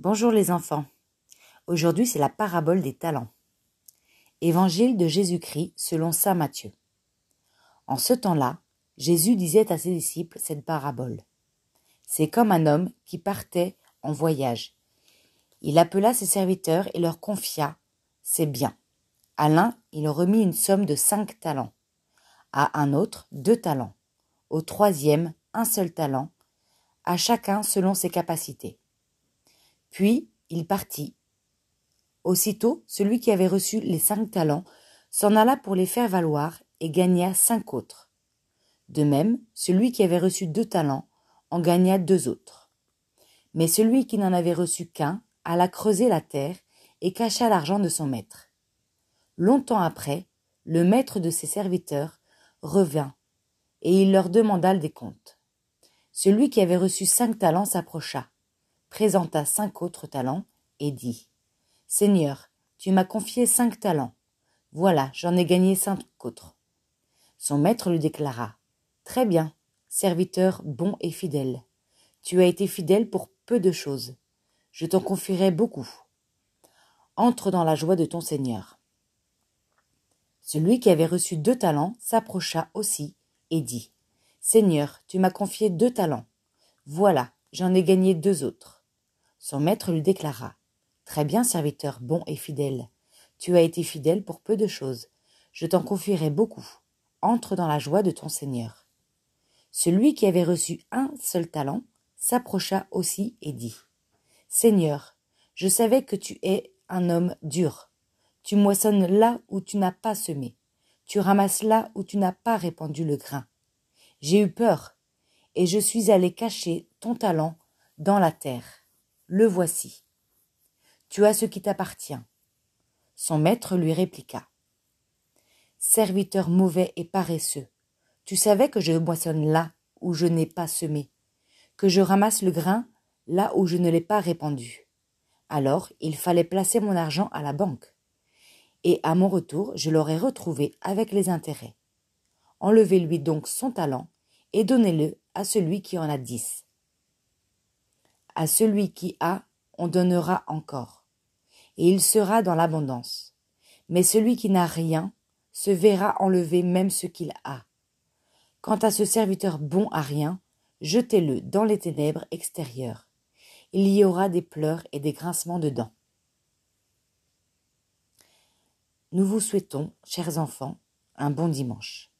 Bonjour les enfants. Aujourd'hui c'est la parabole des talents. Évangile de Jésus-Christ selon Saint Matthieu. En ce temps-là, Jésus disait à ses disciples cette parabole. C'est comme un homme qui partait en voyage. Il appela ses serviteurs et leur confia ses biens. À l'un, il remit une somme de cinq talents. À un autre, deux talents. Au troisième, un seul talent. À chacun selon ses capacités. Puis il partit. Aussitôt, celui qui avait reçu les cinq talents s'en alla pour les faire valoir et gagna cinq autres. De même, celui qui avait reçu deux talents en gagna deux autres. Mais celui qui n'en avait reçu qu'un alla creuser la terre et cacha l'argent de son maître. Longtemps après, le maître de ses serviteurs revint, et il leur demanda des comptes. Celui qui avait reçu cinq talents s'approcha, présenta cinq autres talents et dit Seigneur, tu m'as confié cinq talents. Voilà, j'en ai gagné cinq autres. Son maître lui déclara Très bien, serviteur bon et fidèle. Tu as été fidèle pour peu de choses. Je t'en confierai beaucoup. Entre dans la joie de ton Seigneur. Celui qui avait reçu deux talents s'approcha aussi et dit Seigneur, tu m'as confié deux talents. Voilà, j'en ai gagné deux autres. Son maître lui déclara. Très bien, serviteur bon et fidèle. Tu as été fidèle pour peu de choses. Je t'en confierai beaucoup. Entre dans la joie de ton Seigneur. Celui qui avait reçu un seul talent s'approcha aussi et dit. Seigneur, je savais que tu es un homme dur. Tu moissonnes là où tu n'as pas semé. Tu ramasses là où tu n'as pas répandu le grain. J'ai eu peur, et je suis allé cacher ton talent dans la terre. Le voici. Tu as ce qui t'appartient. Son maître lui répliqua. Serviteur mauvais et paresseux, tu savais que je moissonne là où je n'ai pas semé, que je ramasse le grain là où je ne l'ai pas répandu. Alors il fallait placer mon argent à la banque. Et à mon retour, je l'aurais retrouvé avec les intérêts. Enlevez-lui donc son talent et donnez-le à celui qui en a dix. À celui qui a, on donnera encore, et il sera dans l'abondance. Mais celui qui n'a rien se verra enlever même ce qu'il a. Quant à ce serviteur bon à rien, jetez-le dans les ténèbres extérieures. Il y aura des pleurs et des grincements de dents. Nous vous souhaitons, chers enfants, un bon dimanche.